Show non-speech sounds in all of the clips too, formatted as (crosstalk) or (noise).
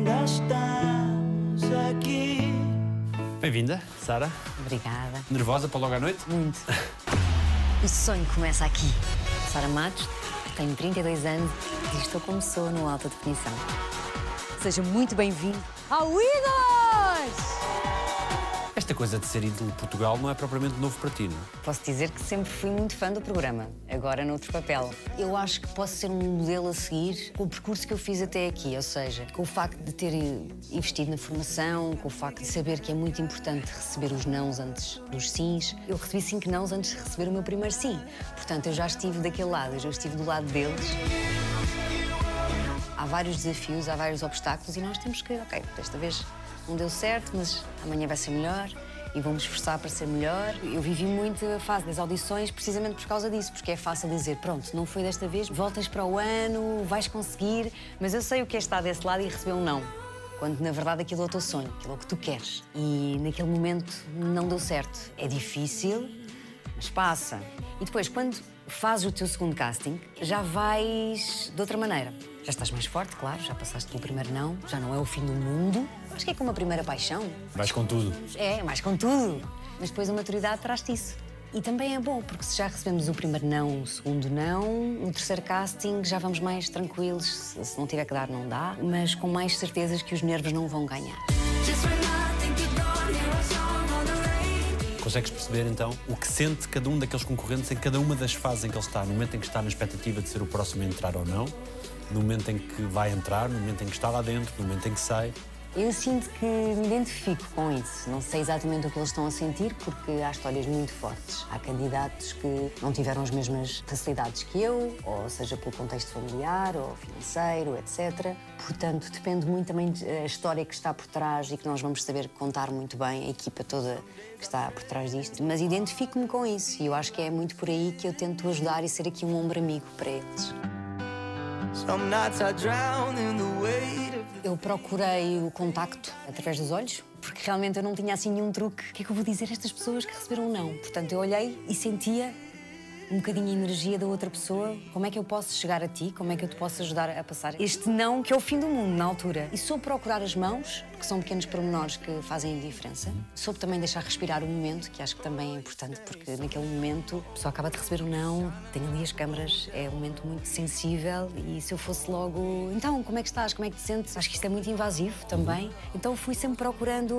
ainda estamos aqui. Bem-vinda, Sara. Obrigada. Nervosa para logo à noite? Muito. (laughs) o sonho começa aqui. Sara Matos, tenho 32 anos e estou como sou no Alta Definição. Seja muito bem-vindo ao Ídolos! Esta coisa de ser ídolo de Portugal não é propriamente novo para ti, não? é? Posso dizer que sempre fui muito fã do programa, agora noutro papel. Eu acho que posso ser um modelo a seguir com o percurso que eu fiz até aqui, ou seja, com o facto de ter investido na formação, com o facto de saber que é muito importante receber os nãos antes dos sims. Eu recebi cinco nãos antes de receber o meu primeiro sim. Portanto, eu já estive daquele lado, eu já estive do lado deles. Há vários desafios, há vários obstáculos e nós temos que, ok, desta vez não deu certo, mas amanhã vai ser melhor e vamos esforçar para ser melhor. Eu vivi muito a fase das audições precisamente por causa disso, porque é fácil dizer, pronto, não foi desta vez, voltas para o ano, vais conseguir, mas eu sei o que é estar desse lado e receber um não. Quando na verdade aquilo é o teu sonho, aquilo é o que tu queres. E naquele momento não deu certo. É difícil, mas passa. E depois, quando fazes o teu segundo casting, já vais de outra maneira. Já estás mais forte, claro, já passaste pelo primeiro não, já não é o fim do mundo. Acho que é como a primeira paixão. Vais com tudo. É, mais com tudo. Mas depois a maturidade traz-te isso. E também é bom, porque se já recebemos o primeiro não, o segundo não, no terceiro casting já vamos mais tranquilos. Se não tiver que dar, não dá, mas com mais certezas que os nervos não vão ganhar. Consegues perceber então o que sente cada um daqueles concorrentes em cada uma das fases em que ele está, no momento em que está na expectativa de ser o próximo a entrar ou não, no momento em que vai entrar, no momento em que está lá dentro, no momento em que sai. Eu sinto que me identifico com isso. Não sei exatamente o que eles estão a sentir, porque há histórias muito fortes. Há candidatos que não tiveram as mesmas facilidades que eu, ou seja, pelo contexto familiar ou financeiro, etc. Portanto, depende muito também da história que está por trás e que nós vamos saber contar muito bem, a equipa toda que está por trás disto. Mas identifico-me com isso e eu acho que é muito por aí que eu tento ajudar e ser aqui um ombro amigo para eles. Some nights I drown in the weight of Eu procurei o contacto através dos olhos, porque realmente eu não tinha assim nenhum truque. O que é que eu vou dizer a estas pessoas que receberam um não? Portanto, eu olhei e sentia um bocadinho a energia da outra pessoa. Como é que eu posso chegar a ti? Como é que eu te posso ajudar a passar este não, que é o fim do mundo na altura? E soube procurar as mãos, que são pequenos pormenores que fazem a diferença. Soube também deixar respirar o momento, que acho que também é importante, porque naquele momento a pessoa acaba de receber um não, tem ali as câmaras, é um momento muito sensível e se eu fosse logo, então, como é que estás? Como é que te sentes? Acho que isto é muito invasivo também. Então fui sempre procurando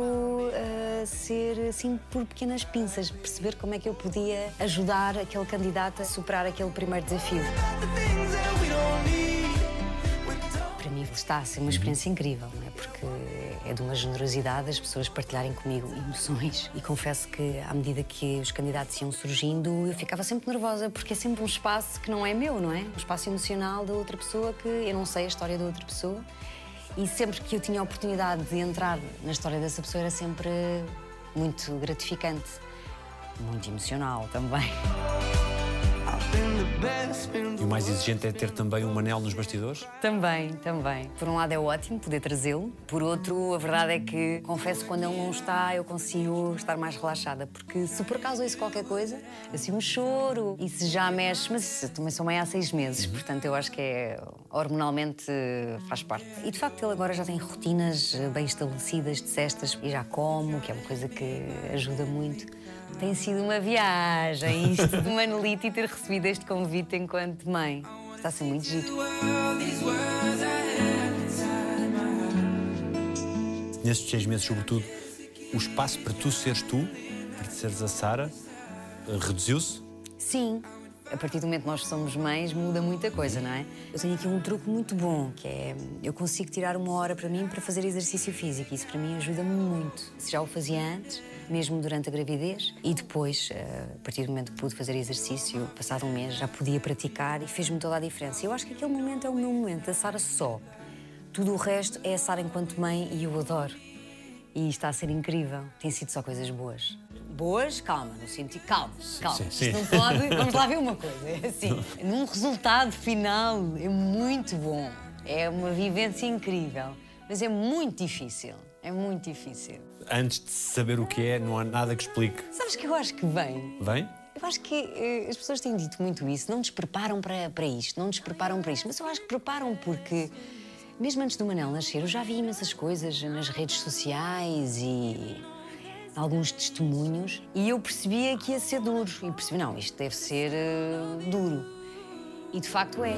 ah, ser assim por pequenas pinças, perceber como é que eu podia ajudar aquele candidato a superar aquele primeiro desafio. Para mim está a ser uma experiência incrível, não é? Porque é de uma generosidade as pessoas partilharem comigo emoções e confesso que à medida que os candidatos iam surgindo eu ficava sempre nervosa porque é sempre um espaço que não é meu, não é? Um espaço emocional da outra pessoa que eu não sei a história da outra pessoa e sempre que eu tinha a oportunidade de entrar na história dessa pessoa era sempre muito gratificante, muito emocional também. E o mais exigente é ter também um anel nos bastidores? Também, também. Por um lado é ótimo poder trazê-lo, por outro, a verdade é que confesso que quando ele não está, eu consigo estar mais relaxada, porque se por acaso ouço qualquer coisa, eu sinto um choro e se já mexe, mas isso, também sou mãe há seis meses, portanto eu acho que é hormonalmente faz parte. E de facto ele agora já tem rotinas eh, bem estabelecidas de cestas e já como, que é uma coisa que ajuda muito. Tem sido uma viagem isto de Manolito e ter recebido este convite enquanto mãe. Está a ser muito giro. Nestes seis meses, sobretudo, o espaço para tu seres tu, para seres a Sara, eh, reduziu-se? Sim. A partir do momento que nós somos mães, muda muita coisa, não é? Eu tenho aqui um truque muito bom, que é eu consigo tirar uma hora para mim para fazer exercício físico. Isso para mim ajuda-me muito. Se já o fazia antes, mesmo durante a gravidez, e depois, eh, a partir do momento que pude fazer exercício, passado um mês, já podia praticar e fez-me toda a diferença. Eu acho que aquele momento é o meu momento, a Sara só. Tudo o resto é a Sara enquanto mãe e eu adoro. E está a ser incrível. Tem sido só coisas boas. Boas, calma, no sentido. Calma, calma. sim, Isto sim. não pode. Vamos lá ver uma coisa. É assim, num resultado final é muito bom. É uma vivência incrível. Mas é muito difícil. É muito difícil. Antes de saber o que é, não há nada que explique. Sabes que eu acho que vem. Vem? Eu acho que eh, as pessoas têm dito muito isso. Não nos preparam para, para isto, não nos preparam para isto. Mas eu acho que preparam porque Mesmo antes do Manel nascer, eu já vi imensas coisas nas redes sociais e alguns testemunhos e eu percebia que ia ser duro. E percebi, não, isto deve ser uh, duro. E de facto é.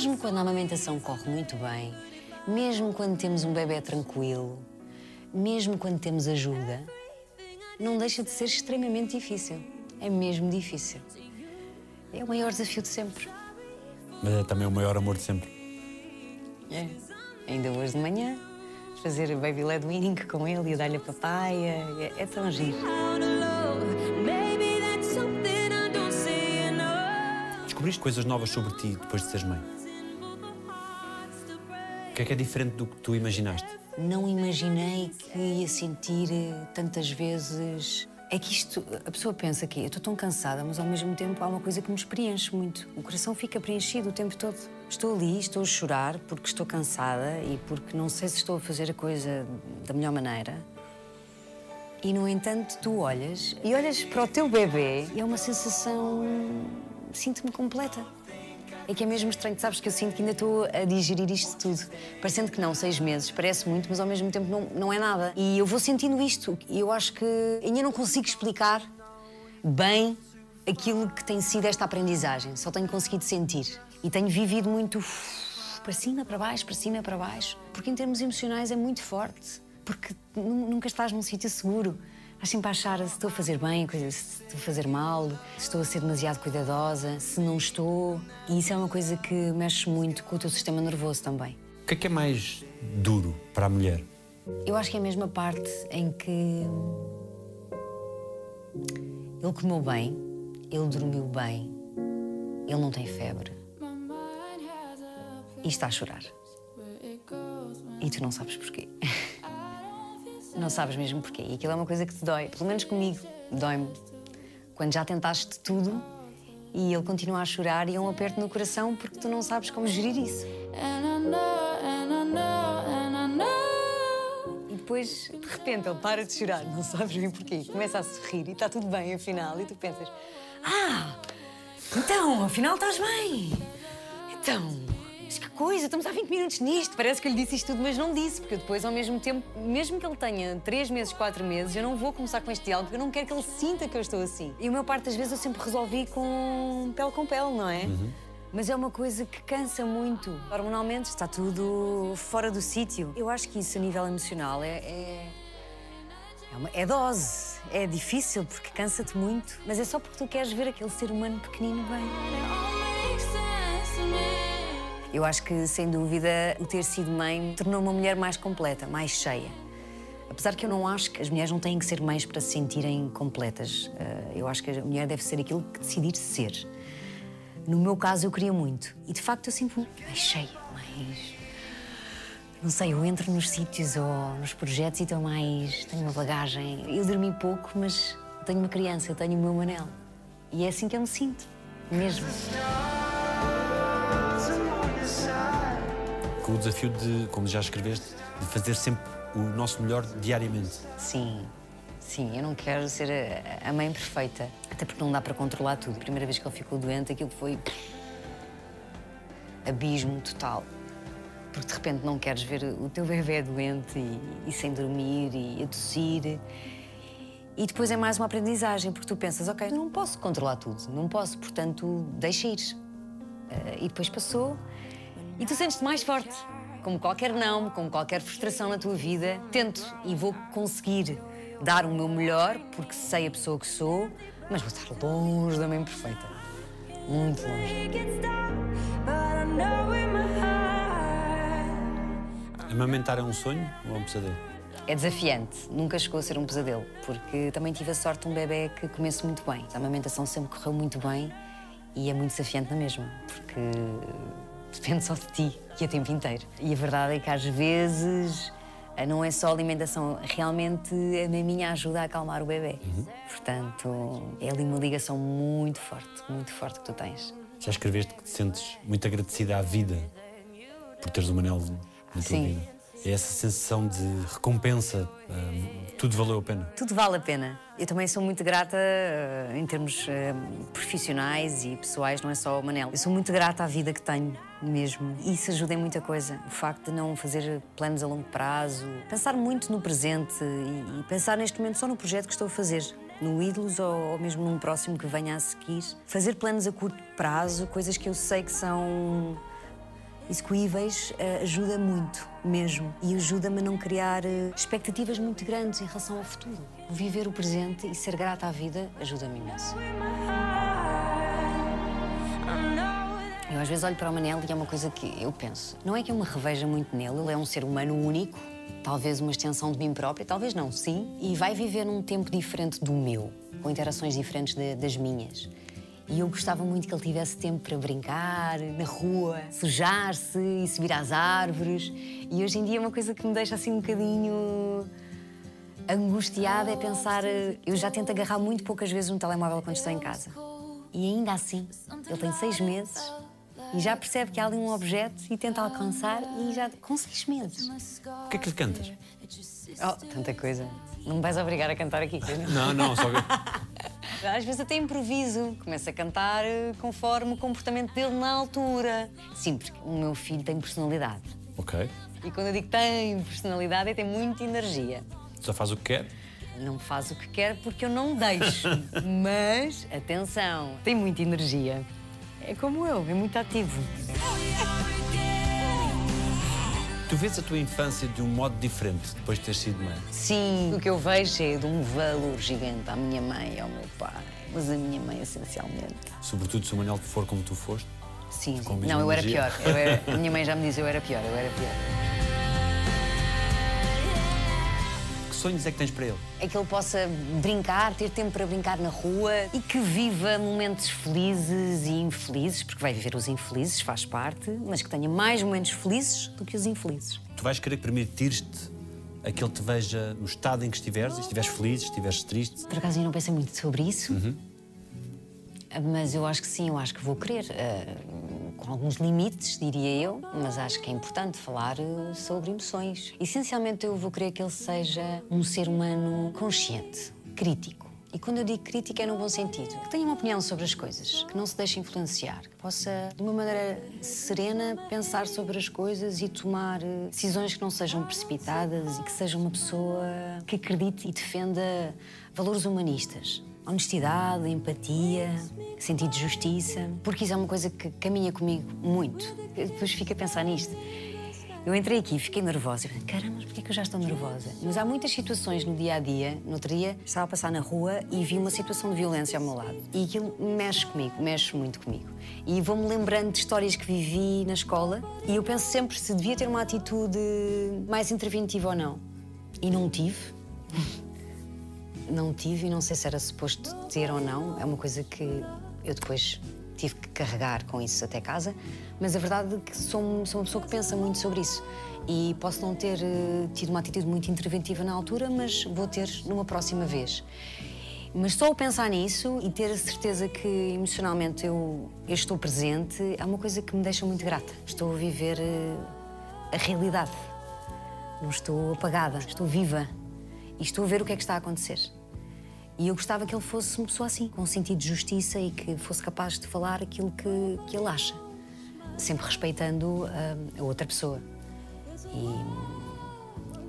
Mesmo quando a amamentação corre muito bem, mesmo quando temos um bebê tranquilo, mesmo quando temos ajuda, não deixa de ser extremamente difícil. É mesmo difícil. É o maior desafio de sempre. Mas é também o maior amor de sempre. É. Ainda hoje de manhã, fazer baby led weaning com ele e dar-lhe a papaya. É, é tão giro. Descobriste coisas novas sobre ti depois de seres mãe? Que é que é diferente do que tu imaginaste? Não imaginei que ia sentir eh, tantas vezes é que isto, a pessoa pensa que eu estou tão cansada, mas ao mesmo tempo há uma coisa que me preenche muito. O coração fica preenchido o tempo todo. Estou ali, estou a chorar porque estou cansada e porque não sei se estou a fazer a coisa da melhor maneira. E, no entanto, tu olhas e olhas para o teu bebê e é uma sensação. Sinto-me completa. É que é mesmo estranho, sabes que eu sinto que ainda estou a digerir isto tudo. Parecendo que não, seis meses, parece muito, mas ao mesmo tempo não, não é nada. E eu vou sentindo isto e eu acho que ainda não consigo explicar bem aquilo que tem sido esta aprendizagem. Só tenho conseguido sentir. E tenho vivido muito para cima, para baixo, para cima, para baixo. Porque em termos emocionais é muito forte. Porque nunca estás num sítio seguro. Estás sempre a achar se estou a fazer bem, se estou a fazer mal, se estou a ser demasiado cuidadosa, se não estou. E isso é uma coisa que mexe muito com o teu sistema nervoso também. O que é que é mais duro para a mulher? Eu acho que é a mesma parte em que ele comeu bem, ele dormiu bem, ele não tem febre e está a chorar. E tu não sabes porquê. (laughs) Não sabes mesmo porquê. E aquilo é uma coisa que te dói. Pelo menos comigo, dói-me. Quando já tentaste tudo e ele continua a chorar e é um aperto no coração porque tu não sabes como gerir isso. E depois, de repente, ele para de chorar, não sabes bem porquê. Começa a sorrir e está tudo bem, afinal. E tu pensas: Ah, então, afinal estás bem. Então, mas que coisa, estamos há 20 minutos nisto. Parece que eu lhe disse isto tudo, mas não disse, porque depois, ao mesmo tempo, mesmo que ele tenha 3 meses, 4 meses, eu não vou começar com este diálogo, porque eu não quero que ele sinta que eu estou assim. E a maior parte das vezes eu sempre resolvi com pele com pele, não é? Uhum. Mas é uma coisa que cansa muito. Hormonalmente está tudo fora do sítio. Eu acho que isso, a nível emocional, é, é... É, uma, é, dose, é difícil porque cansa-te muito, mas é só porque tu queres ver aquele ser humano pequenino bem. Eu acho que, sem dúvida, o ter sido mãe tornou uma mulher mais completa, mais cheia. Apesar que eu não acho que as mulheres não têm que ser mães para se sentirem completas. Eh, eu acho que a mulher deve ser aquilo que decidir ser. No meu caso, eu queria muito. E, de facto, eu sinto-me mais cheia, mais... Não sei, eu entro nos sítios ou nos projetos e estou mais... tenho uma bagagem. Eu dormi pouco, mas tenho uma criança, eu tenho o meu Manel. E é assim que eu me sinto, mesmo. Com o desafio de, como já escreveste, de fazer sempre o nosso melhor diariamente. Sim, sim, eu não quero ser a, mãe perfeita, até porque não dá para controlar tudo. A primeira vez que ele ficou doente, aquilo foi abismo total. Porque de repente não queres ver o teu bebê doente e, e sem dormir e a tossir. E depois é mais uma aprendizagem, porque tu pensas, ok, não posso controlar tudo, não posso, portanto, deixa ir. Uh, e depois passou e tu sentes-te mais forte. Como qualquer não, como qualquer frustração na tua vida, tento e vou conseguir dar o meu melhor, porque sei a pessoa que sou, mas vou estar longe da mãe perfeita. Muito longe. Amamentar é um sonho ou é um pesadelo? É desafiante, nunca chegou a ser um pesadelo, porque também tive a sorte de um bebê que comece muito bem. A amamentação sempre correu muito bem e é muito desafiante na mesma, porque depende só de ti e o tempo inteiro. E a verdade é que às vezes eh, não é só alimentação, realmente a minha ajuda a acalmar o bebê. Uhum. Portanto, é ali uma ligação muito forte, muito forte que tu tens. Já escreveste que te sentes muito agradecida à vida por teres o Manel na tua sim, vida? É essa sensação de recompensa, hum, tudo valeu a pena. Tudo vale a pena. Eu também sou muito grata em termos profissionais e pessoais, não é só o Manel. Eu sou muito grata à vida que tenho mesmo. Isso ajuda em muita coisa. O facto de não fazer planos a longo prazo, pensar muito no presente e, e pensar neste momento só no projeto que estou a fazer no Ídolos ou, ou, mesmo num próximo que venha a seguir. Fazer planos a curto prazo, coisas que eu sei que são execuíveis, uh, ajuda muito mesmo. E ajuda-me a não criar uh, expectativas muito grandes em relação ao futuro. Viver o presente e ser grata à vida ajuda-me imenso. Às vezes olho para o Manel e é uma coisa que eu penso. Não é que eu me reveja muito nele, ele é um ser humano único, talvez uma extensão de mim própria, talvez não, sim, e vai viver num tempo diferente do meu, com interações diferentes de, das minhas. E eu gostava muito que ele tivesse tempo para brincar na rua, sujar-se e subir às árvores. E hoje em dia é uma coisa que me deixa assim um bocadinho angustiada é pensar. Eu já tento agarrar muito poucas vezes um telemóvel quando estou em casa. E ainda assim, ele tem seis meses e já percebe que há ali um objeto e tenta alcançar e já com seis meses. O que é que lhe cantas? Oh, tanta coisa. Não me vais obrigar a cantar aqui. Não, não, só (laughs) Às vezes até improviso, começo a cantar eh, conforme o comportamento dele na altura. Sim, porque o meu filho tem personalidade. Ok. E quando eu digo tem personalidade, é tem muita energia. Só faz o que quer? Não faz o que quer porque eu não deixo. (laughs) Mas, atenção, tem muita energia. É como eu, é muito ativo. Tu vês a tua infância de um modo diferente depois de ter sido mãe? Sim, o que eu vejo é de um valor gigante à minha mãe e ao meu pai. Mas a minha mãe, essencialmente. Sobretudo se o Manuel for como tu foste? Sim, sim. Não, eu era pior. Eu era... a (laughs) minha mãe já me dizia eu era pior, eu era pior. Sonhos é que tens para ele? É que ele possa brincar, ter tempo para brincar na rua e que viva momentos felizes e infelizes, porque vai viver os infelizes, faz parte, mas que tenha mais momentos felizes do que os infelizes. Tu vais querer permitir-te a que ele te veja no estado em que estiveres, e estiveres feliz, estiveres triste? Por acaso eu não pensei muito sobre isso. Uhum. Mas eu acho que sim, eu acho que vou querer. Uh, com alguns limites, diria eu, mas acho que é importante falar uh, sobre emoções. Essencialmente, eu vou querer que ele seja um ser humano consciente, crítico. E quando eu digo crítica é no bom sentido. Que tenha uma opinião sobre as coisas, que não se deixe influenciar, que possa, de uma maneira serena, pensar sobre as coisas e tomar uh, decisões que não sejam precipitadas e que seja uma pessoa que acredite e defenda valores humanistas honestidade, empatia, sentido de justiça, porque isso é uma coisa que caminha comigo muito. Eu depois fico a pensar nisto. Eu entrei aqui, fiquei nervosa. Caramba, porquê é que eu já estou nervosa? Mas há muitas situações no dia a dia. No outro dia, estava a passar na rua e vi uma situação de violência ao meu lado. E aquilo mexe comigo, mexe muito comigo. E vou-me lembrando de histórias que vivi na escola e eu penso sempre se devia ter uma atitude mais interventiva ou não. E não tive. Não tive e não sei se era suposto ter ou não. É uma coisa que eu depois tive que carregar com isso até casa. Mas a verdade é que sou, sou uma pessoa que pensa muito sobre isso. E posso não ter uh, tido uma atitude muito interventiva na altura, mas vou ter numa próxima vez. Mas só pensar nisso e ter a certeza que emocionalmente eu, eu estou presente é uma coisa que me deixa muito grata. Estou a viver uh, a realidade. Não estou apagada, estou viva e estou a ver o que é que está a acontecer. E eu gostava que ele fosse uma pessoa assim, com um sentido de justiça e que fosse capaz de falar aquilo que, que ele acha, sempre respeitando a, a outra pessoa.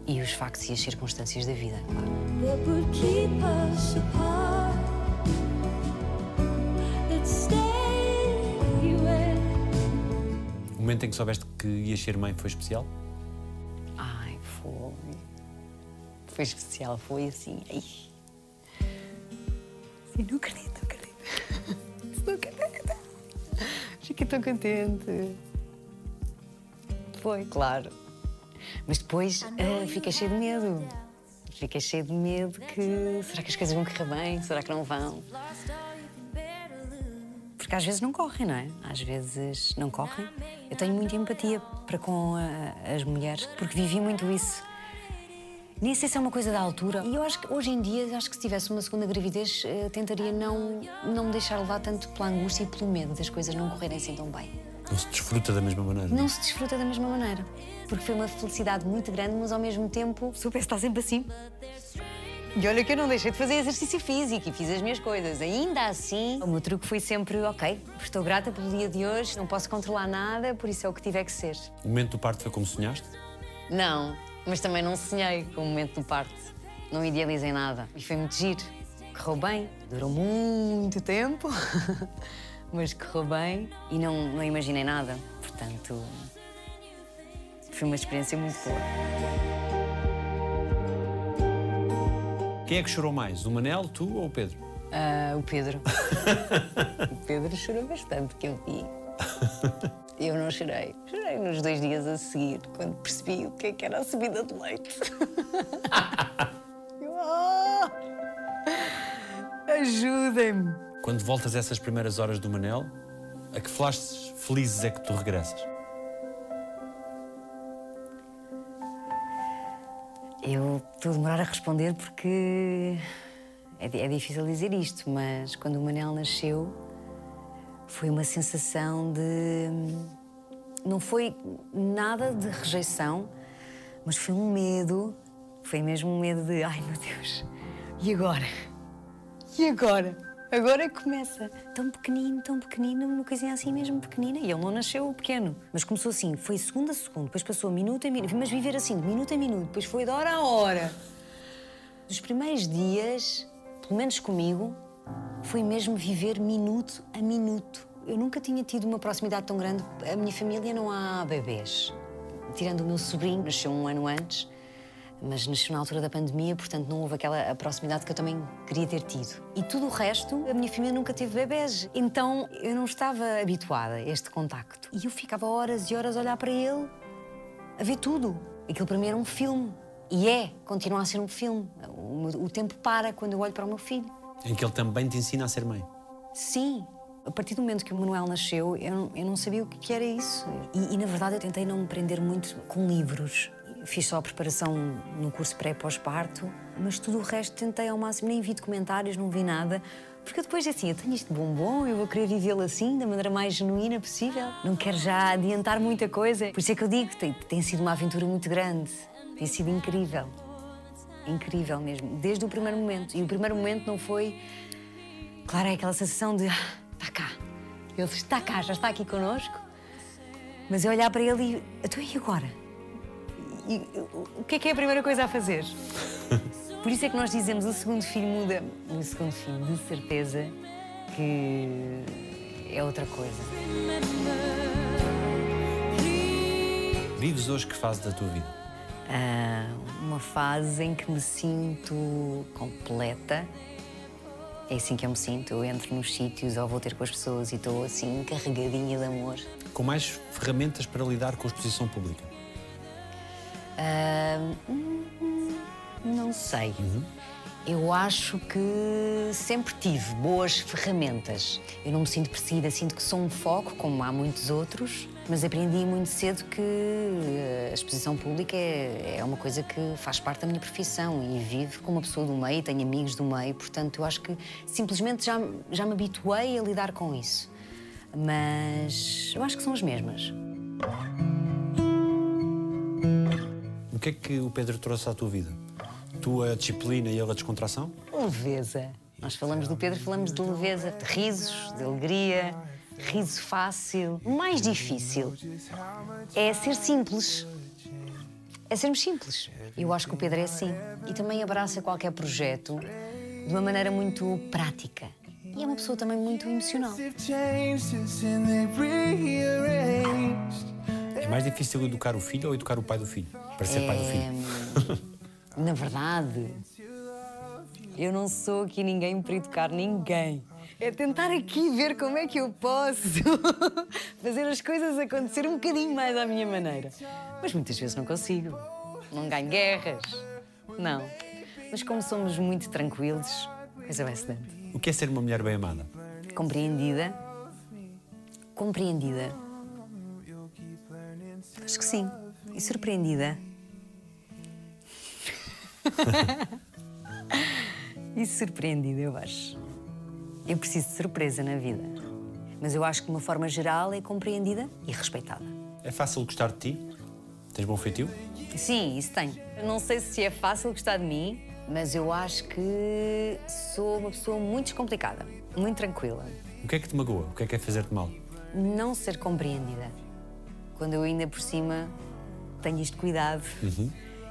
E, e os factos e as circunstâncias da vida, claro. O momento em que soubeste que ias ser mãe foi especial? Ai, foi. Foi especial, foi assim. Ai. Não acredito, não acredito. Não acredito. Fiquei tão contente. Foi, claro. Mas depois uh, fiquei cheio de medo. Fiquei cheio de medo que. Será que as coisas vão correr bem? Será que não vão? Porque às vezes não correm, não é? Às vezes não correm. Eu tenho muita empatia para com a, as mulheres, porque vivi muito isso. Nem sei se é uma coisa da altura. E eu acho que hoje em dia, acho que se tivesse uma segunda gravidez, uh, tentaria não, não me deixar levar tanto pela angústia e pelo medo das coisas não correrem assim tão bem. Não se desfruta da mesma maneira. Não se desfruta da mesma maneira. Porque foi uma felicidade muito grande, mas ao mesmo tempo, parece estar sempre assim. E olha que eu não deixei de fazer exercício físico e fiz as minhas coisas. Ainda assim, o meu truque foi sempre: ok, estou grata pelo dia de hoje, não posso controlar nada, por isso é o que tiver que ser. O momento do parto foi como sonhaste? Não, mas também não sonhei com o momento do parto. Não idealizei nada. E foi muito giro. Correu bem, durou muito tempo, (laughs) mas correu bem e não, não imaginei nada. Portanto, foi uma experiência muito boa. Quem é que chorou mais? O Manel, tu ou o Pedro? Ah, o Pedro. (laughs) o Pedro chorou bastante, que eu vi. (laughs) Eu não chorei. Chorei nos dois dias a seguir, quando percebi o que, é que era a subida de leite. (laughs) Eu, ah! Ajudem-me! Quando voltas a essas primeiras horas do Manel, a que flashes felizes é que tu regressas? Eu estou a demorar a responder porque é, é difícil dizer isto, mas quando o Manel nasceu foi uma sensação de. Não foi nada de rejeição, mas foi um medo. Foi mesmo um medo de: ai meu Deus, e agora? E agora? Agora começa. Tão pequenino, tão pequenino, uma coisinha assim mesmo pequenina. E ele não nasceu pequeno, mas começou assim, foi segundo a segundo, depois passou minuto a minuto, mas viver assim, de minuto a minuto, depois foi de hora a hora. Dos primeiros dias, pelo menos comigo, foi mesmo viver minuto a minuto. Eu nunca tinha tido uma proximidade tão grande. A minha família não há bebês. Tirando o meu sobrinho, nasceu um ano antes, mas nasceu na altura da pandemia, portanto não houve aquela proximidade que eu também queria ter tido. E tudo o resto, a minha família nunca teve bebês. Então eu não estava habituada a este contacto. E eu ficava horas e horas a olhar para ele, a ver tudo. Aquilo para mim era um filme. E é, continua a ser um filme. O, tempo para quando eu olho para o meu filho. Em que ele também te ensina a ser mãe. Sim. A partir do momento que o Manuel nasceu, eu eu não sabia o que era isso. E, e, na verdade, eu tentei não me prender muito com livros. Fiz só a preparação no curso pré-pós-parto, mas tudo o resto tentei ao máximo. Nem vi documentários, não vi nada. Porque depois, assim, eu tenho isto de bombom, eu vou querer vivê-lo assim, da maneira mais genuína possível. Não quero já adiantar muita coisa. Por isso é que eu digo, tem, tem sido uma aventura muito grande. Tem sido incrível. Incrível mesmo, desde o primeiro momento. E o primeiro momento não foi Claro, é aquela sensação de ah, está cá. Ele está cá, já está aqui connosco. Mas eu olhar para ele e. Então e agora? E, o- o que é que é a primeira coisa a fazer? (laughs) Por isso é que nós dizemos o segundo filho muda. O segundo filho, de certeza, que é outra coisa. Vives hoje que fase da tua vida? Ah, uma fase em que me sinto completa. É assim que eu me sinto. Eu entro nos sítios ou vou ter com as pessoas e estou assim carregadinha de amor. Com mais ferramentas para lidar com a exposição pública? Hum, não sei. Eu acho que sempre tive boas ferramentas. Eu não me sinto perseguida, sinto que sou um foco, como há muitos outros, mas aprendi muito cedo que eh, a exposição pública é, é uma coisa que faz parte da minha profissão e vivo como uma pessoa do meio, tenho amigos do meio, portanto eu acho que simplesmente já, já me habituei a lidar com isso. Mas eu acho que são as mesmas. O que é que o Pedro trouxe à tua vida? Tu a disciplina e ele a descontração? Leveza. Nós falamos do Pedro, falamos de leveza, de risos, de alegria, riso fácil. O mais difícil é ser simples. É sermos simples. Eu acho que o Pedro é assim. E também abraça qualquer projeto de uma maneira muito prática. E é uma pessoa também muito emocional. É mais difícil educar o filho ou educar o pai do filho? Para ser pai do filho. É, na verdade, eu não sou aqui ninguém para educar ninguém. É tentar aqui ver como é que eu posso (laughs) fazer as coisas acontecer um bocadinho mais à minha maneira. Mas muitas vezes não consigo. Não ganho guerras. Não. Mas como somos muito tranquilos, coisa vai-se dando. O que é ser uma mulher bem amada? Compreendida. Compreendida. Acho que sim. E surpreendida. (laughs) e surpreendida, eu acho. Eu preciso de surpresa na vida. Mas eu acho que de uma forma geral é compreendida e respeitada. É fácil gostar de ti? Tens bom feitio? Sim, isso tenho. Eu não sei se é fácil gostar de mim, mas eu acho que sou uma pessoa muito descomplicada, muito tranquila. O que é que te magoa? O que é que é fazer-te mal? Não ser compreendida. Quando eu ainda por cima tenho este cuidado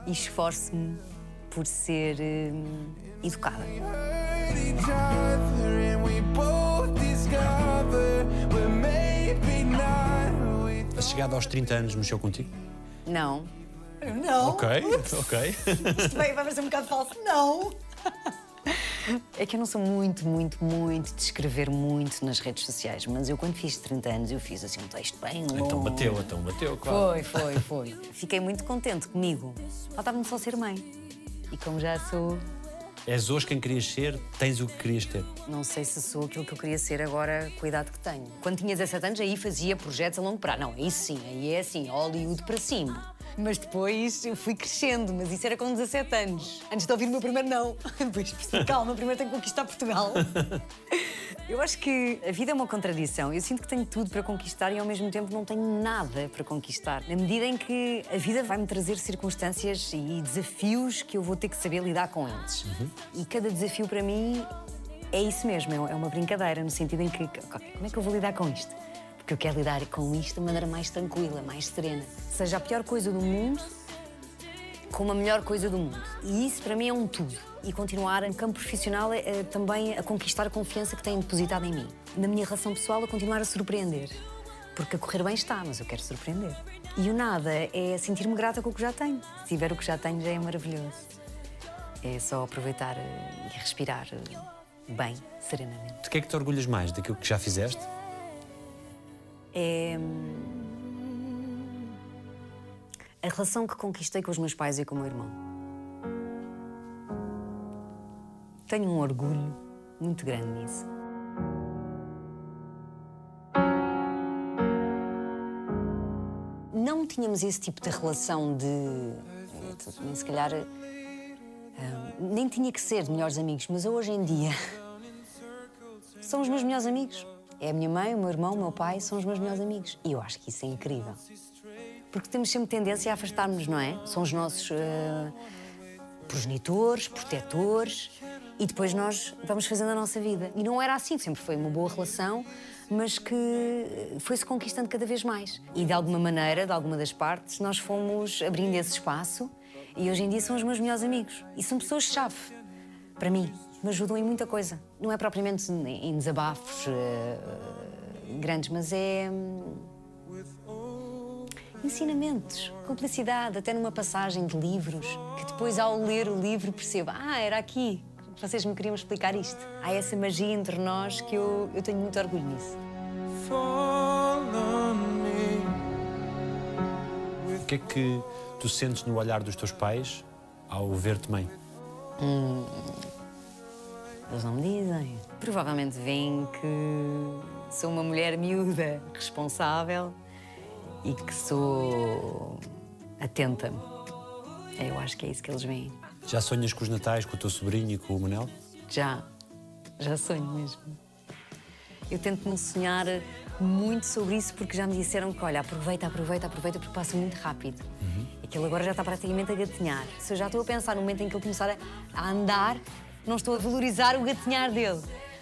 e esforço-me por ser hum, educada. A chegada aos 30 anos mexeu contigo? Não, Não. Ok, ok. Isto vai, vai parecer um bocado falso. Não. É que eu não sou muito, muito, muito de escrever muito nas redes sociais, mas eu quando fiz 30 anos eu fiz assim um texto bem longo. Então bateu, então bateu, claro. Foi, foi, foi. Fiquei muito contente comigo. Faltava-me só ser mãe. E como já sou, És hoje quem querias ser, tens o que querias ter. não sei se sou aquilo que eu queria ser agora com a idade que tenho. Quando tinha 17 anos aí fazia projetos a longo prazo. Não, aí sim, aí é assim, Hollywood para cima. Mas depois eu fui crescendo, mas isso era com 17 anos. Antes de ouvir o meu primeiro não. (laughs) Depois percebi, calma, primeiro tenho que conquistar Portugal. (laughs) Eu acho que a vida é uma contradição. Eu sinto que tenho tudo para conquistar e ao mesmo tempo não tenho nada para conquistar. Na medida em que a vida vai-me trazer circunstâncias e desafios que eu vou ter que saber lidar com eles. E cada desafio para mim é isso mesmo, é uma brincadeira, no sentido em que como é que eu vou lidar com isto? Porque eu quero lidar com isto de maneira mais tranquila, mais serena. Seja a pior coisa do mundo, como a melhor coisa do mundo. E isso para mim é um tudo. E continuar no campo profissional é, é também a conquistar a confiança que têm depositado em mim. Na minha relação pessoal, a continuar a surpreender. Porque a correr bem está, mas eu quero surpreender. E o nada é sentir-me grata com o que já tenho. Se tiver o que já tenho, já é maravilhoso. É só aproveitar eh, e respirar eh, bem, serenamente. De que é que te orgulhas mais? Daquilo que já fizeste? É hum, a relação que conquistei com os meus pais e com o meu irmão. Tenho um orgulho muito grande nisso. Não tínhamos esse tipo de relação de. Nem se calhar. ah, nem tinha que ser melhores amigos, mas hoje em dia (laughs) são os meus melhores amigos. É a minha mãe, o meu irmão, o meu pai, são os meus melhores amigos. E eu acho que isso é incrível. Porque temos sempre tendência a afastar-nos, não é? São os nossos eh, progenitores, protetores, e depois nós vamos fazendo a nossa vida. E não era assim, sempre foi uma boa relação, mas que foi-se conquistando cada vez mais. E de alguma maneira, de alguma das partes, nós fomos abrindo esse espaço, e hoje em dia são os meus melhores amigos. E são pessoas-chave para mim, me ajudam em muita coisa. Não é propriamente em desabafos eh, grandes, mas é. hum, ensinamentos, cumplicidade, até numa passagem de livros, que depois, ao ler o livro, percebo: ah, era aqui. Vocês me queriam explicar isto. Há essa magia entre nós que eu, eu tenho muito orgulho nisso. O que é que tu sentes no olhar dos teus pais ao ver-te mãe? Eles não me dizem. Provavelmente veem que sou uma mulher miúda, responsável e que sou atenta. Eu acho que é isso que eles veem. Já sonhas com os natais, com o teu sobrinho e com o Manel? Já, já sonho mesmo. Eu tento não sonhar muito sobre isso porque já me disseram que, olha, aproveita, aproveita, aproveita porque passa muito rápido. Aquilo agora já está praticamente a gatinhar. Se eu já estou a pensar no momento em que ele começar a andar, não estou a valorizar o gatinhar dele.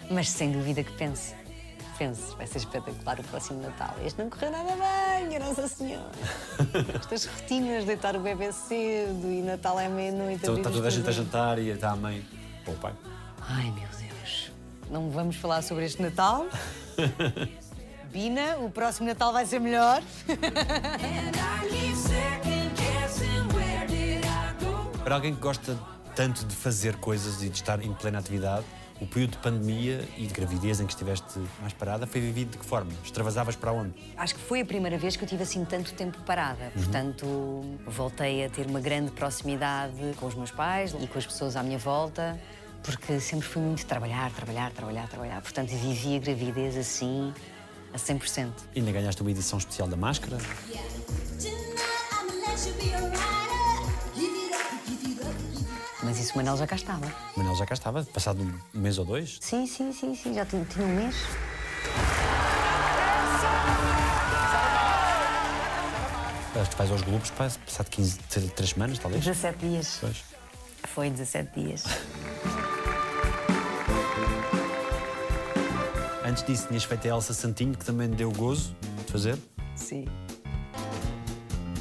Mas sem dúvida que penso. Penso, vai ser espetacular o próximo Natal. Este não correu nada bem, minha Nossa Senhora. (laughs) Estas rotinas, deitar o bebê cedo e Natal é meia-noite. Então, está toda a gente a jantar e está a mãe ou o pai. Ai, meu Deus. Não vamos falar sobre este Natal? (laughs) Bina, o próximo Natal vai ser melhor. Para alguém que gosta tanto de fazer coisas e de estar em plena atividade, o período de pandemia e de gravidez em que estiveste mais parada foi vivido de que forma? Extravasavas para onde? Acho que foi a primeira vez que eu tive assim tanto tempo parada. Portanto, voltei a ter uma grande proximidade com os meus pais e com as pessoas à minha volta, porque sempre fui muito trabalhar, trabalhar, trabalhar, trabalhar. Portanto, vivi a gravidez assim a 100%. Ainda ganhaste uma edição especial da máscara? Mas isso o Manel já cá estava. O Manel já cá estava, passado um mês ou dois? Sim, sim, sim, sim, já tinha, tinha um mês. Ah, tu vais aos grupos, passado 15, 3 semanas, talvez? 17 dias. Pois. Foi 17 dias. Antes disso, tinhas feito a Elsa Santinho, que também deu gozo de fazer. Sim.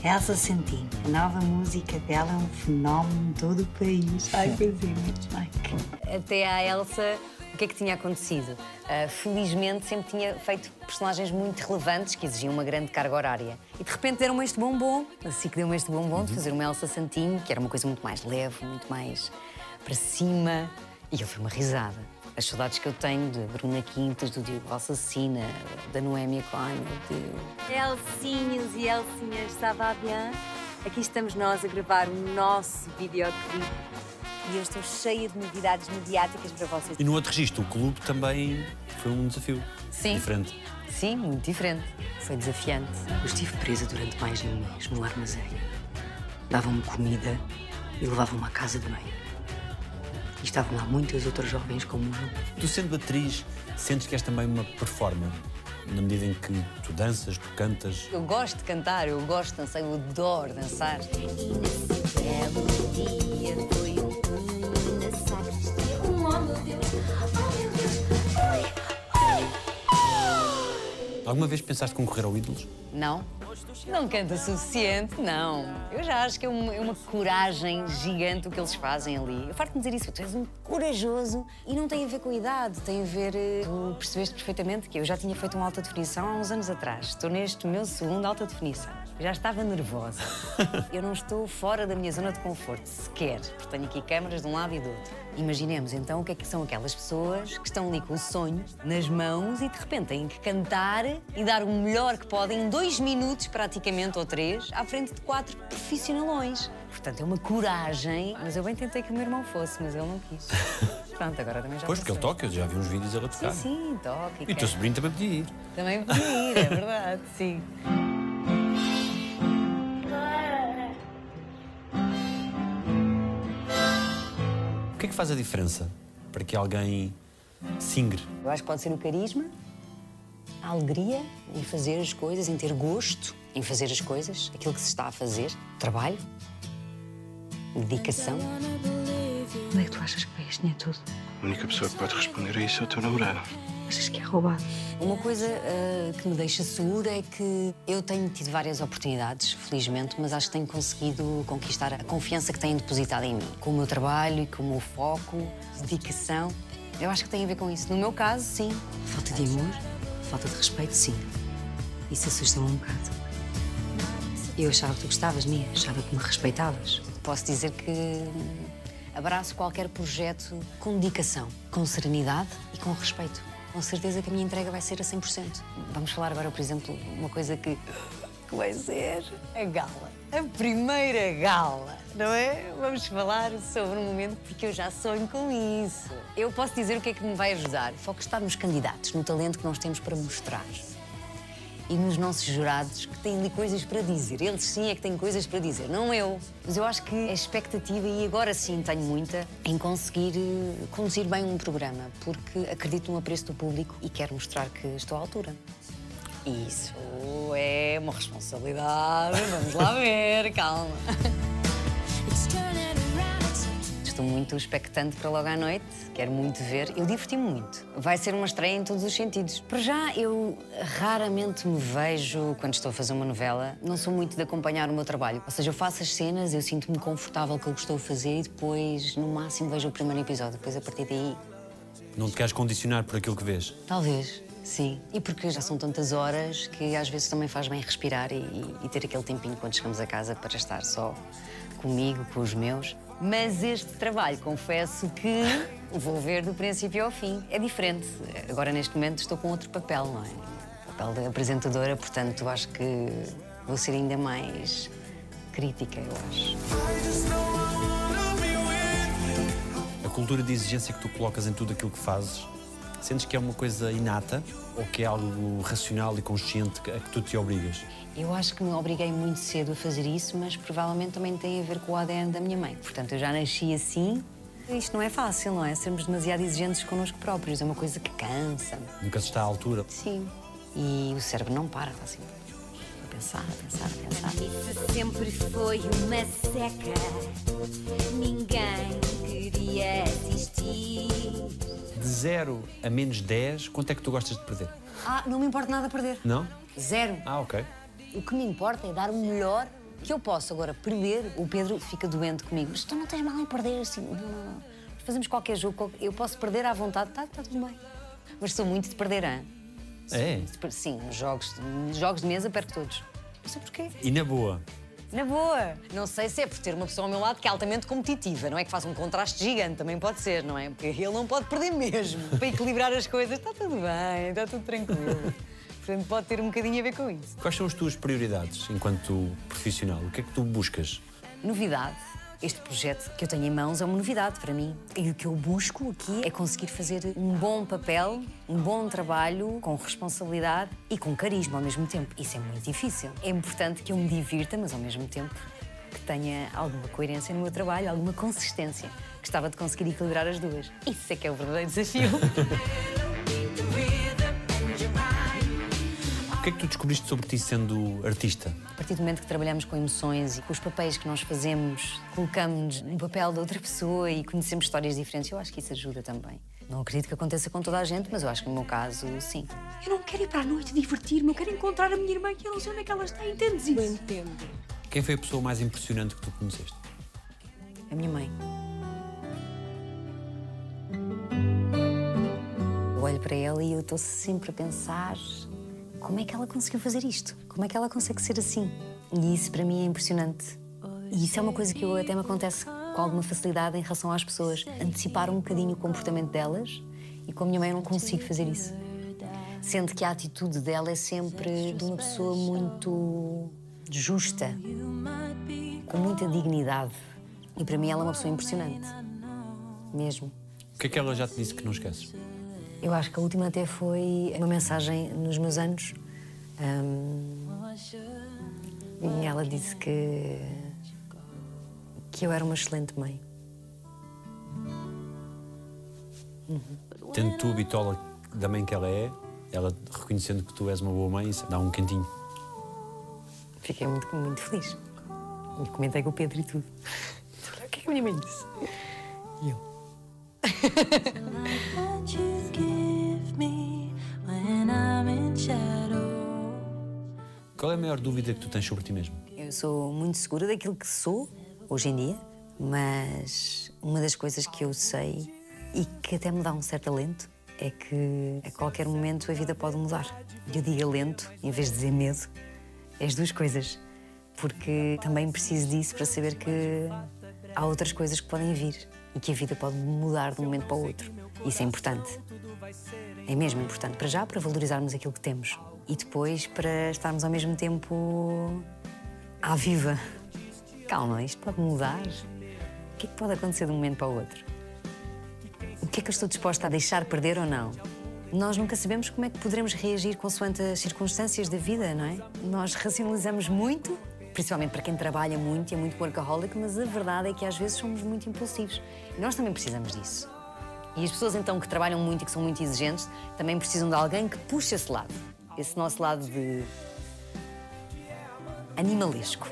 Elsa Santini, a nova música dela é um fenómeno em todo o país. Ai, pois é, muito bem. Até à Elsa, o que é que tinha acontecido? Uh, felizmente, sempre tinha feito personagens muito relevantes que exigiam uma grande carga horária. E de repente deram-me este bombom, assim que deu-me este bombom de fazer uma Elsa Santinho, que era uma coisa muito mais leve, muito mais para cima. E eu fui uma risada. As saudades que eu tenho de Bruna Quintas, do Diogo Assassina, da Noémia Klein, de... Elcinhos e Elcinhas, ça va bien? Aqui estamos nós a gravar o nosso videoclipe e eu estou cheia de novidades mediáticas para vocês. E no outro registro, o clube também foi um desafio. Sim. Diferente. Sim, muito diferente. Foi desafiante. Eu estive presa durante mais de um mês no armazém. Davam-me comida e levavam-me à casa de banho. Estavam lá muitas outras jovens como eu. Tu, sendo atriz, sentes que és também uma performer? Na medida em que tu danças, tu cantas. Eu gosto de cantar, eu gosto de dançar, eu adoro dançar. E nesse belo dia foi um na sacristia. Um, oh meu Deus, Alguma vez pensaste concorrer ao Ídolos? Não, não canta o suficiente, não. Eu já acho que é uma, é uma coragem gigante o que eles fazem ali. Eu farto-me dizer isso, tu és um corajoso e não tem a ver com a idade, tem a ver. eh, Tu percebeste perfeitamente que eu já tinha feito uma alta definição há uns anos atrás. Estou neste meu segundo alta definição. Já estava nervosa. (laughs) Eu não estou fora da minha zona de conforto, sequer, porque tenho aqui câmaras de um lado e do outro. Imaginemos então o que é que são aquelas pessoas que estão ali com o sonho nas mãos e de repente têm que cantar e dar o melhor que podem em dois minutos, praticamente, ou três, à frente de quatro profissionalões. Portanto, é uma coragem. Mas eu bem tentei que o meu irmão fosse, mas ele não quis. (laughs) Pronto, agora também já Pois, porque ele toca, eu já vi uns vídeos ele a tocar. Sim, sim, toca e E o teu sobrinho também podia ir. Também podia ir, é verdade, sim. O que é que faz a diferença para que alguém singre? Eu acho que pode ser o carisma, a alegria em fazer as coisas, em ter gosto em fazer as coisas, aquilo que se está a fazer, trabalho, dedicação. Onde é que tu achas que vai este dinheiro todo? A única pessoa que pode responder a isso é o teu namorado. Achas que é roubado? Uma coisa ah, que me deixa segura é que eu tenho tido várias oportunidades, felizmente, mas acho que tenho conseguido conquistar a confiança que têm depositado em mim. Com o meu trabalho e com o meu foco, dedicação. Eu acho que tem a ver com isso. No meu caso, sim. Falta de amor, falta de respeito, sim. Isso assusta-me um bocado. Eu achava que tu gostavas de mim, achava que me respeitavas. Posso dizer que hum, abraço qualquer projeto com dedicação, com serenidade e com respeito. Com certeza que a minha entrega vai ser a 100%. Vamos falar agora, por exemplo, uma coisa que, que vai ser a gala. A primeira gala, não é? Vamos falar sobre um momento porque eu já sonho com isso. Eu posso dizer o que é que me vai ajudar. Foco está nos candidatos, no talento que nós temos para mostrar e nos nossos jurados que têm ali coisas para dizer. Eles sim é que têm coisas para dizer, não eu. Mas eu acho que a expectativa, e agora sim tenho muita, em conseguir eh, conduzir bem um programa, porque acredito no apreço do público e quero mostrar que estou à altura. Isso é uma responsabilidade. Vamos lá ver, calma. Estou muito expectante para logo à noite, quero muito ver. Eu diverti-me muito. Vai ser uma estreia em todos os sentidos. Para já, eu raramente me vejo quando estou a fazer uma novela. Não sou muito de acompanhar o meu trabalho. Ou seja, eu faço as cenas, eu sinto-me confortável com o que estou a fazer e depois, no máximo, vejo o primeiro episódio. Depois, a partir daí, Não te queres condicionar por aquilo que vês? Talvez, sim. E porque já são tantas horas que às vezes também faz bem respirar e, e ter aquele tempinho quando chegamos a casa para estar só comigo, com os meus. Mas este trabalho, confesso que vou ver do princípio ao fim. É diferente. Agora, neste momento, estou com outro papel, não é? Papel de apresentadora, portanto, acho que vou ser ainda mais crítica, eu acho. A cultura de exigência que tu colocas em tudo aquilo que fazes, sentes que é uma coisa inata ou que é algo racional e consciente a que tu te obrigas? Eu acho que me obriguei muito cedo a fazer isso, mas provavelmente também tem a ver com o ADN da minha mãe. Portanto, eu já nasci assim. Isto não é fácil, não é? Sermos demasiado exigentes connosco próprios. É uma coisa que cansa. Nunca se está à altura. Sim. E o cérebro não para, está assim. A pensar, a pensar, a pensar. sempre foi uma seca. Ninguém queria assistir. De 0 a menos 10, quanto é que tu gostas de perder? Ah, não me importa nada perder. Não? Zero. Ah, ok. O que me importa é dar o melhor que eu posso. Agora, perder, o Pedro fica doente comigo. Mas tu não tens mal em perder assim. Não, não, não. Fazemos qualquer jogo, eu posso perder à vontade, está tá tudo bem. Mas sou muito de perder, hein? É. Sim, jogos, nos jogos de mesa perco todos. Não sei porquê. E na boa? Na boa. Não sei se é por ter uma pessoa ao meu lado que é altamente competitiva, não é que faça um contraste gigante, também pode ser, não é? Porque ele não pode perder mesmo. (laughs) Para equilibrar as coisas, está tudo bem, está tudo tranquilo. Portanto, pode ter um bocadinho a ver com isso. Quais são as tuas prioridades enquanto profissional? O que é que tu buscas? Novidade. Este projeto que eu tenho em mãos é uma novidade para mim. E o que eu busco aqui é conseguir fazer um bom papel, um bom trabalho, com responsabilidade e com carisma ao mesmo tempo. Isso é muito difícil. É importante que eu me divirta, mas ao mesmo tempo que tenha alguma coerência no meu trabalho, alguma consistência. Gostava de conseguir equilibrar as duas. Isso é que é o verdadeiro desafio. (laughs) O que é que tu descobriste sobre ti sendo artista? A partir do momento que trabalhamos com emoções e com os papéis que nós fazemos, colocamos no papel da outra pessoa e conhecemos histórias diferentes, eu acho que isso ajuda também. Não acredito que aconteça com toda a gente, mas eu acho que no meu caso, sim. Eu não quero ir para a noite divertir-me, eu quero encontrar a minha irmã que eu não sei onde é que ela está, entendes isso? entendo. Quem foi a pessoa mais impressionante que tu conheceste? A minha mãe. Eu olho para ela e eu estou sempre a pensar como é que ela conseguiu fazer isto? Como é que ela consegue ser assim? E isso para mim é impressionante. E isso é uma coisa que eu, até me acontece com alguma facilidade em relação às pessoas. Antecipar um bocadinho o comportamento delas e com a minha mãe eu não consigo fazer isso. Sendo que a atitude dela é sempre de uma pessoa muito justa, com muita dignidade. E para mim ela é uma pessoa impressionante. Mesmo. O que é que ela já te disse que não esqueces? Eu acho que a última até foi uma mensagem nos meus anos. Ahm, e ela disse que. que eu era uma excelente mãe. Tendo tu a bitola da mãe que ela é, ela reconhecendo que tu és uma boa mãe, isso dá um cantinho. Fiquei muito, muito feliz. E comentei com o Pedro e tudo. O que é que a minha mãe disse? E eu. (laughs) Qual é a maior dúvida que tu tens sobre ti mesmo? Eu sou muito segura daquilo que sou hoje em dia, mas uma das coisas que eu sei e que até me dá um certo alento é que a qualquer momento a vida pode mudar. E eu digo alento em vez de dizer medo, é as duas coisas. Porque também preciso disso para saber que há outras coisas que podem vir e que a vida pode mudar de um momento para o outro. Isso é importante. É mesmo importante para já, para valorizarmos aquilo que temos e depois para estarmos ao mesmo tempo à viva. Calma, isto pode mudar. O que é que pode acontecer de um momento para o outro? O que é que eu estou disposta a deixar perder ou não? Nós nunca sabemos como é que poderemos reagir consoante as circunstâncias da vida, não é? Nós racionalizamos muito, principalmente para quem trabalha muito e é muito workaholic, mas a verdade é que às vezes somos muito impulsivos. E nós também precisamos disso. E as pessoas então que trabalham muito e que são muito exigentes também precisam de alguém que puxe esse lado. Esse nosso lado de animalesco.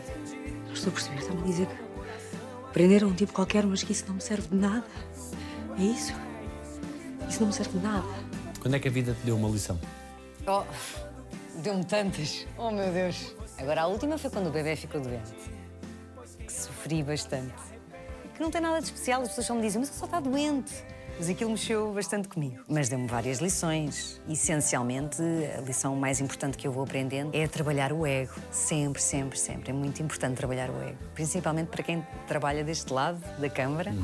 Não estou a perceber, está-me a dizer que prenderam um tipo qualquer, mas que isso não me serve de nada. É isso? Isso não me serve de nada. Quando é que a vida te deu uma lição? Oh, deu-me tantas. Oh, meu Deus. Agora, a última foi quando o bebê ficou doente. Que sofri bastante. Que não tem nada de especial. As pessoas só me dizem, mas ele só está doente. Mas aquilo mexeu bastante comigo. Mas deu-me várias lições. Essencialmente, a lição mais importante que eu vou aprendendo é trabalhar o ego. Sempre, sempre, sempre. É muito importante trabalhar o ego. Principalmente para quem trabalha deste lado da Câmara.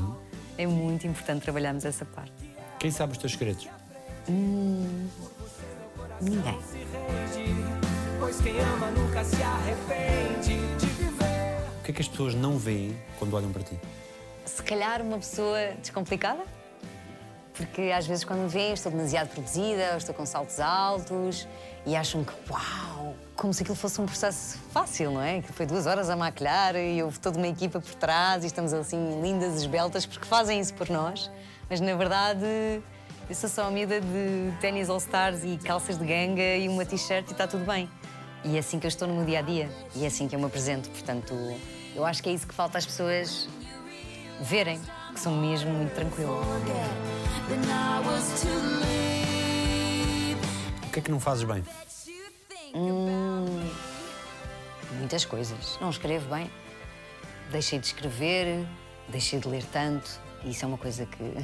É muito importante trabalharmos essa parte. Quem sabe os teus segredos? Ninguém. Pois quem ama nunca se arrepende de viver. O que é que as pessoas não veem quando olham para ti? Se calhar uma pessoa descomplicada. Porque às vezes quando me veem estou demasiado produzida, ou estou com saltos altos e acham que, uau, como se aquilo fosse um processo fácil, não é? Que foi duas horas a maquilhar e houve toda uma equipa por trás e estamos assim lindas, esbeltas, porque fazem isso por nós. Mas na verdade eu sou só a miúda de ténis All Stars e calças de ganga e uma t-shirt e está tudo bem. E é assim que eu estou no meu dia a dia. E é assim que eu me apresento. Portanto, eu acho que é isso que falta às pessoas verem, que sou mesmo muito tranquila. O que é que não fazes bem? Hum, muitas coisas. Não escrevo bem. Deixei de escrever, deixei de ler tanto. E isso é uma coisa que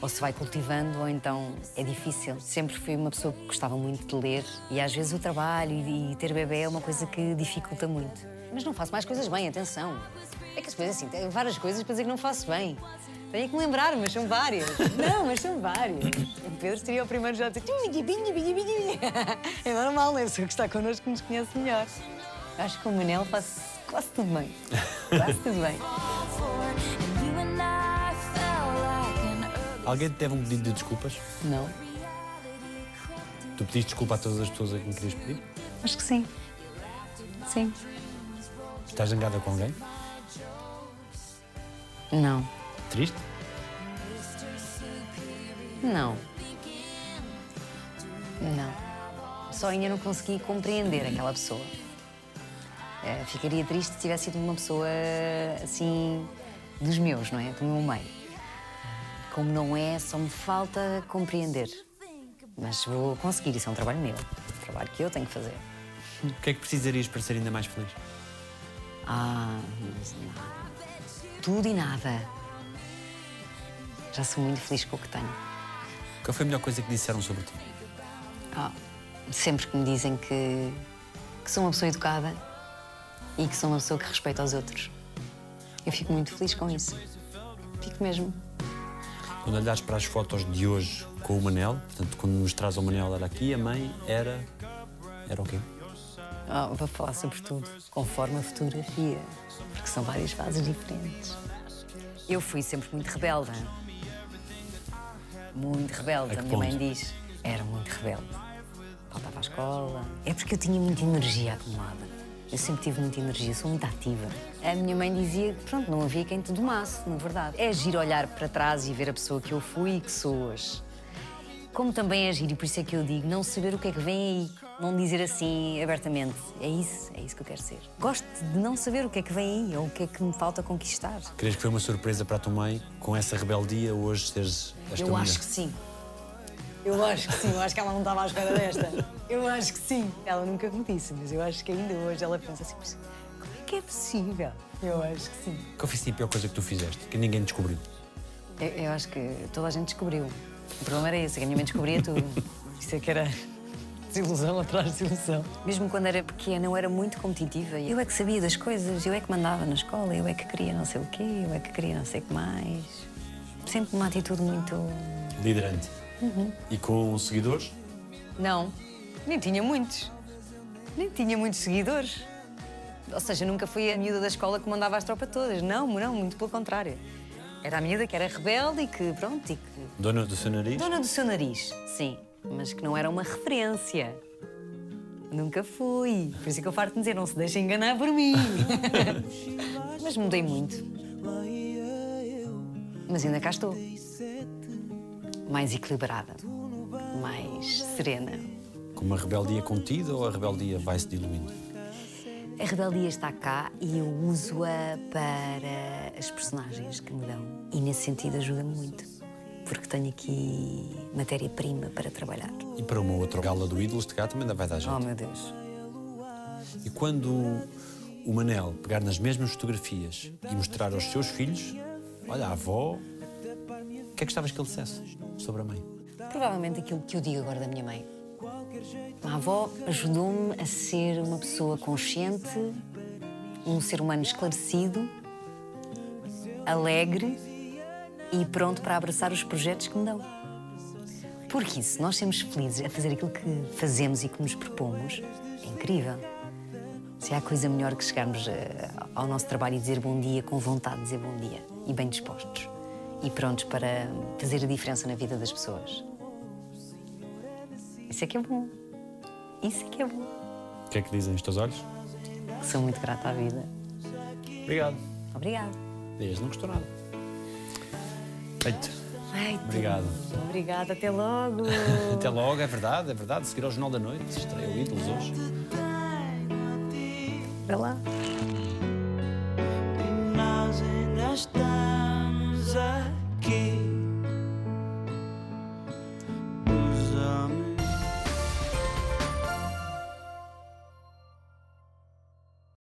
ou se vai cultivando ou então é difícil. Sempre fui uma pessoa que gostava muito de ler e às vezes o trabalho e, e ter bebê é uma coisa que dificulta muito. Mas não faço mais coisas bem, atenção. É que as coisas assim, tenho várias coisas para dizer que não faço bem. Tenho que me lembrar, mas são várias. Não, mas são várias. O Pedro seria o primeiro já a dizer. É normal, né? A pessoa que está connosco nos conhece melhor. Acho que o Manel faz quase tudo bem. Quase tudo bem. (laughs) Alguém te teve um pedido de desculpas? Não? Tu pediste desculpa a todas as pessoas a quem querias pedir? Acho que sim. Sim. Estás zangada com alguém? Não. Triste? Não. Não. Só ainda não consegui compreender aquela pessoa. Eh, ficaria triste se tivesse sido uma pessoa assim dos meus, não é? Do meu meio. Como não é, só me falta compreender. Mas vou conseguir, isso é um trabalho meu. Um trabalho que eu tenho que fazer. O que é que precisarias para ser ainda mais feliz? Ah, mas nada. Tudo e nada. Já sou muito feliz com o que tenho. Qual foi a melhor coisa que disseram sobre ti? Ah, sempre que me dizem que, que sou uma pessoa educada e que sou uma pessoa que respeita os outros. Eu fico muito feliz com isso. Fico mesmo. Quando olhares para as fotos de hoje com o Manel, portanto, quando nos traz o Manel era aqui, a mãe era. Era o quê? Ah, vou falar sobre tudo, conforme a fotografia, são várias fases diferentes. Eu fui sempre muito rebelde. Muito rebelde, A a minha mãe ponto? diz. Era muito rebelde. Faltava à escola. É porque eu tinha muita energia acumulada. Eu sempre tive muita energia, sou muito ativa. A minha mãe dizia que, pronto, não havia quem te domasse, na verdade. É giro olhar para trás e ver a pessoa que eu fui e que sou hoje. Como também é giro, e por isso é que eu digo, não saber o que é que vem aí. Não dizer assim abertamente, é isso, é isso que eu quero ser. Gosto de não saber o que é que vem aí ou o que é que me falta conquistar. Querias que foi uma surpresa para a tua mãe, com essa rebeldia, hoje seres esta eu mulher? acho que sim. Eu acho que sim, eu acho que ela não estava à espera desta. Eu acho que sim. Ela nunca me disse, mas eu acho que ainda hoje ela pensa assim, mas como é que é possível? Eu acho que sim. Qual foi assim, a pior coisa que tu fizeste, que ninguém descobriu? Eu, eu acho que toda a gente descobriu. O problema era esse, que a minha mãe descobria tudo. Isso é que era desilusão (laughs) atrás de desilusão. Mesmo quando era pequena, eu era muito competitiva. Eu é que sabia das coisas, eu é que mandava na escola, eu é que queria não sei o quê, eu é que queria não sei o que mais. Sempre uma atitude muito. Liderante. Uhum. E com seguidores? Não, nem tinha muitos. Nem tinha muitos seguidores. Ou seja, nunca fui a miúda da escola que mandava as tropas todas. Não, não, muito pelo contrário. Era a miúda que era rebelde e que, pronto, e que Dona do seu nariz? Dona do seu nariz, sim, mas que não era uma referência. Nunca fui. Por isso é que eu farto de dizer, não se deixe enganar por mim. (laughs) mas mudei muito. Mas ainda cá estou. Mais equilibrada, mais serena. Com uma rebeldia contida ou a rebeldia vai se diluindo? A rebeldia está cá e eu uso-a para as personagens que me dão. E nesse sentido ajuda-me muito, porque tenho aqui matéria-prima para trabalhar. E para uma outra gala do Ídolos de cá também ainda vai dar jeito. Oh, meu Deus. E quando o Manel pegar nas mesmas fotografias e mostrar aos seus filhos, olha, a avó, o que é que gostavas que ele dissesse sobre a mãe? Provavelmente aquilo que eu digo agora da minha mãe. A avó ajudou-me a ser uma pessoa consciente, um ser humano esclarecido, alegre e pronto para abraçar os projetos que me dão. Porque se nós sermos felizes a fazer aquilo que fazemos e que nos propomos, é incrível. Se há coisa melhor que chegarmos eh, ao nosso trabalho e dizer bom dia com vontade de dizer bom dia e bem dispostos e prontos para fazer a diferença na vida das pessoas. Isso é que é bom. Isso é que é bom. O que é que dizem os teus olhos? Sou muito grata à vida. Obrigado. Obrigada. Dias, não gostou nada. Feito. Ai, Obrigado. Obrigada, até logo. (laughs) até logo, é verdade, é verdade. Seguir ao Jornal da Noite, estreia o Ídolos hoje. Até lá. E nós ainda estamos aqui.